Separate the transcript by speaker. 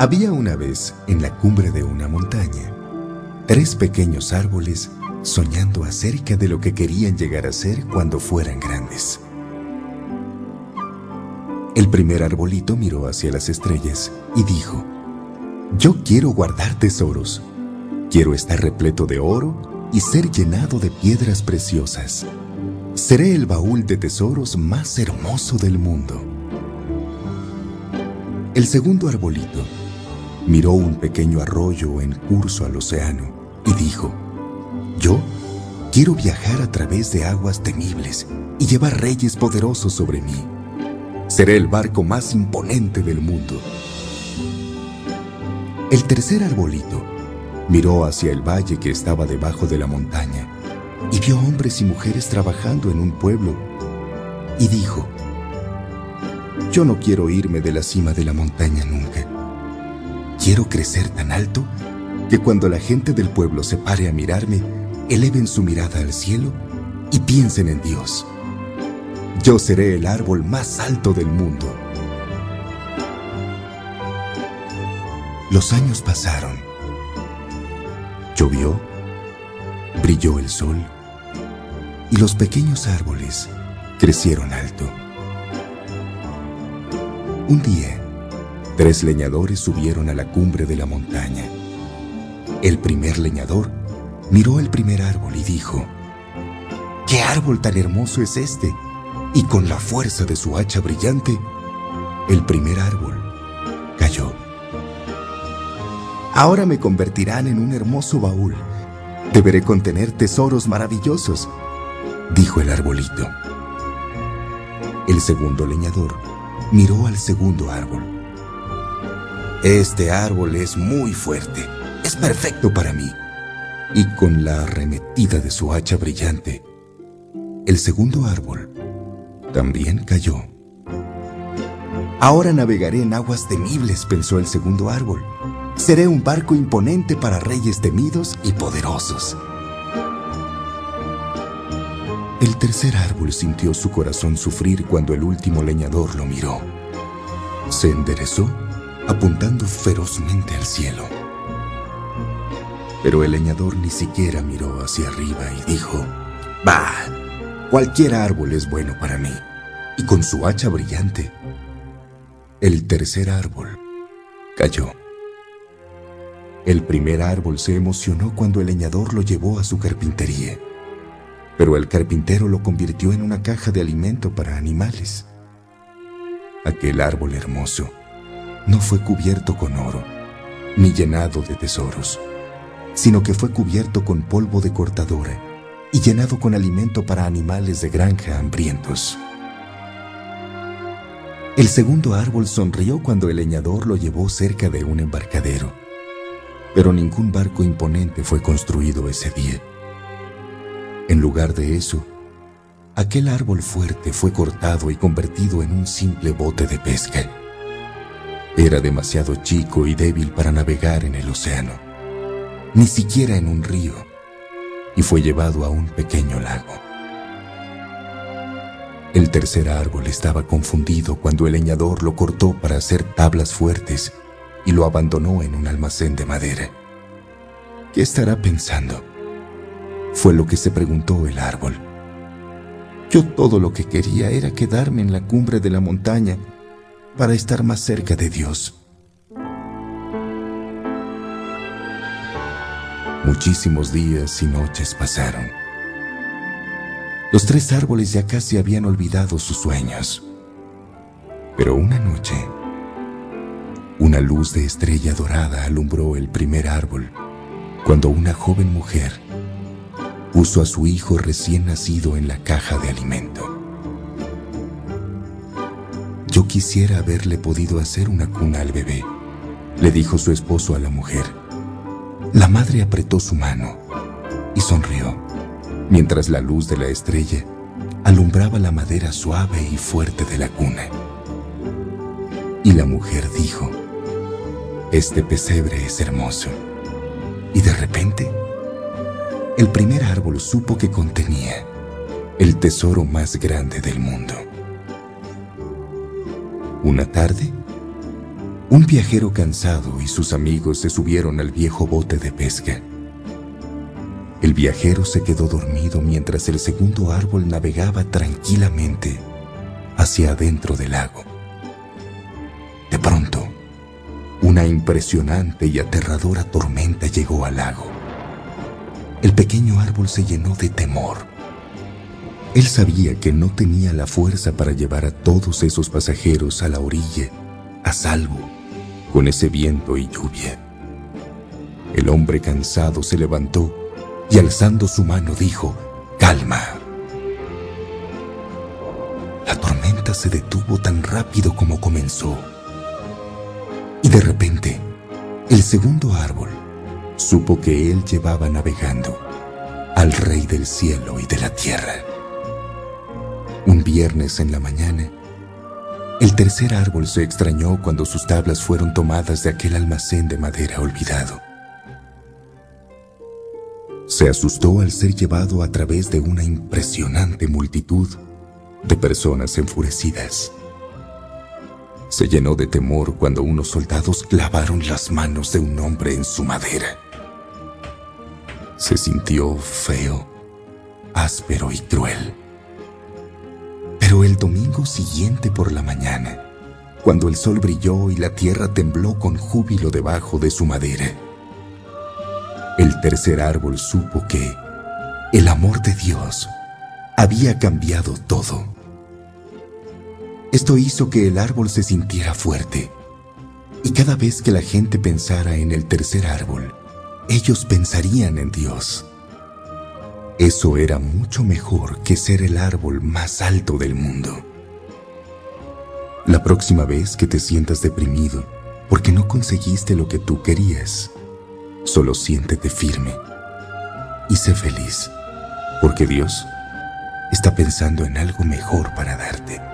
Speaker 1: Había una vez, en la cumbre de una montaña, tres pequeños árboles soñando acerca de lo que querían llegar a ser cuando fueran grandes. El primer arbolito miró hacia las estrellas y dijo, Yo quiero guardar tesoros. Quiero estar repleto de oro y ser llenado de piedras preciosas. Seré el baúl de tesoros más hermoso del mundo. El segundo arbolito miró un pequeño arroyo en curso al océano y dijo, Yo quiero viajar a través de aguas temibles y llevar reyes poderosos sobre mí. Seré el barco más imponente del mundo. El tercer arbolito miró hacia el valle que estaba debajo de la montaña y vio hombres y mujeres trabajando en un pueblo y dijo, yo no quiero irme de la cima de la montaña nunca. Quiero crecer tan alto que cuando la gente del pueblo se pare a mirarme, eleven su mirada al cielo y piensen en Dios. Yo seré el árbol más alto del mundo. Los años pasaron. Llovió, brilló el sol y los pequeños árboles crecieron alto. Un día, tres leñadores subieron a la cumbre de la montaña. El primer leñador miró el primer árbol y dijo, ¿Qué árbol tan hermoso es este? y con la fuerza de su hacha brillante, el primer árbol cayó. Ahora me convertirán en un hermoso baúl. Deberé contener tesoros maravillosos, dijo el arbolito. El segundo leñador miró al segundo árbol. Este árbol es muy fuerte, es perfecto para mí. Y con la arremetida de su hacha brillante, el segundo árbol también cayó. Ahora navegaré en aguas temibles, pensó el segundo árbol. Seré un barco imponente para reyes temidos y poderosos. El tercer árbol sintió su corazón sufrir cuando el último leñador lo miró. Se enderezó, apuntando ferozmente al cielo. Pero el leñador ni siquiera miró hacia arriba y dijo, Bah, Cualquier árbol es bueno para mí. Y con su hacha brillante, el tercer árbol cayó. El primer árbol se emocionó cuando el leñador lo llevó a su carpintería, pero el carpintero lo convirtió en una caja de alimento para animales. Aquel árbol hermoso no fue cubierto con oro, ni llenado de tesoros, sino que fue cubierto con polvo de cortadora y llenado con alimento para animales de granja hambrientos. El segundo árbol sonrió cuando el leñador lo llevó cerca de un embarcadero, pero ningún barco imponente fue construido ese día. En lugar de eso, aquel árbol fuerte fue cortado y convertido en un simple bote de pesca. Era demasiado chico y débil para navegar en el océano, ni siquiera en un río y fue llevado a un pequeño lago. El tercer árbol estaba confundido cuando el leñador lo cortó para hacer tablas fuertes y lo abandonó en un almacén de madera. ¿Qué estará pensando? Fue lo que se preguntó el árbol. Yo todo lo que quería era quedarme en la cumbre de la montaña para estar más cerca de Dios. Muchísimos días y noches pasaron. Los tres árboles ya casi habían olvidado sus sueños. Pero una noche, una luz de estrella dorada alumbró el primer árbol cuando una joven mujer puso a su hijo recién nacido en la caja de alimento. Quisiera haberle podido hacer una cuna al bebé, le dijo su esposo a la mujer. La madre apretó su mano y sonrió, mientras la luz de la estrella alumbraba la madera suave y fuerte de la cuna. Y la mujer dijo, este pesebre es hermoso. Y de repente, el primer árbol supo que contenía el tesoro más grande del mundo. Una tarde, Un viajero cansado y sus amigos se subieron al viejo bote de pesca. El viajero se quedó dormido mientras el segundo árbol navegaba tranquilamente hacia adentro del lago. De pronto, una impresionante y aterradora tormenta llegó al lago. El pequeño árbol se llenó de temor. Él sabía que no tenía la fuerza para llevar a todos esos pasajeros a la orilla, a salvo, con ese viento y lluvia. El hombre cansado se levantó y alzando su mano dijo, calma. La tormenta se detuvo tan rápido como comenzó. Y de repente, el segundo árbol supo que él llevaba navegando al Rey del cielo y de la tierra. Un viernes en la mañana, el tercer árbol se extrañó cuando sus tablas fueron tomadas de aquel almacén de madera olvidado. Se asustó al ser llevado a través de una impresionante multitud de personas enfurecidas. Se llenó de temor cuando unos soldados clavaron las manos de un hombre en su madera. Se sintió feo, áspero y cruel. Domingo siguiente por la mañana, cuando el sol brilló y la tierra tembló con júbilo debajo de su madera, el tercer árbol supo que el amor de Dios había cambiado todo. Esto hizo que el árbol se sintiera fuerte. Y cada vez que la gente pensara en el tercer árbol, ellos pensarían en Dios. Eso era mucho mejor que ser el árbol más alto del mundo. La próxima vez que te sientas deprimido porque no conseguiste lo que tú querías, Solo siéntete firme y sé feliz, porque Dios está pensando en algo mejor para darte.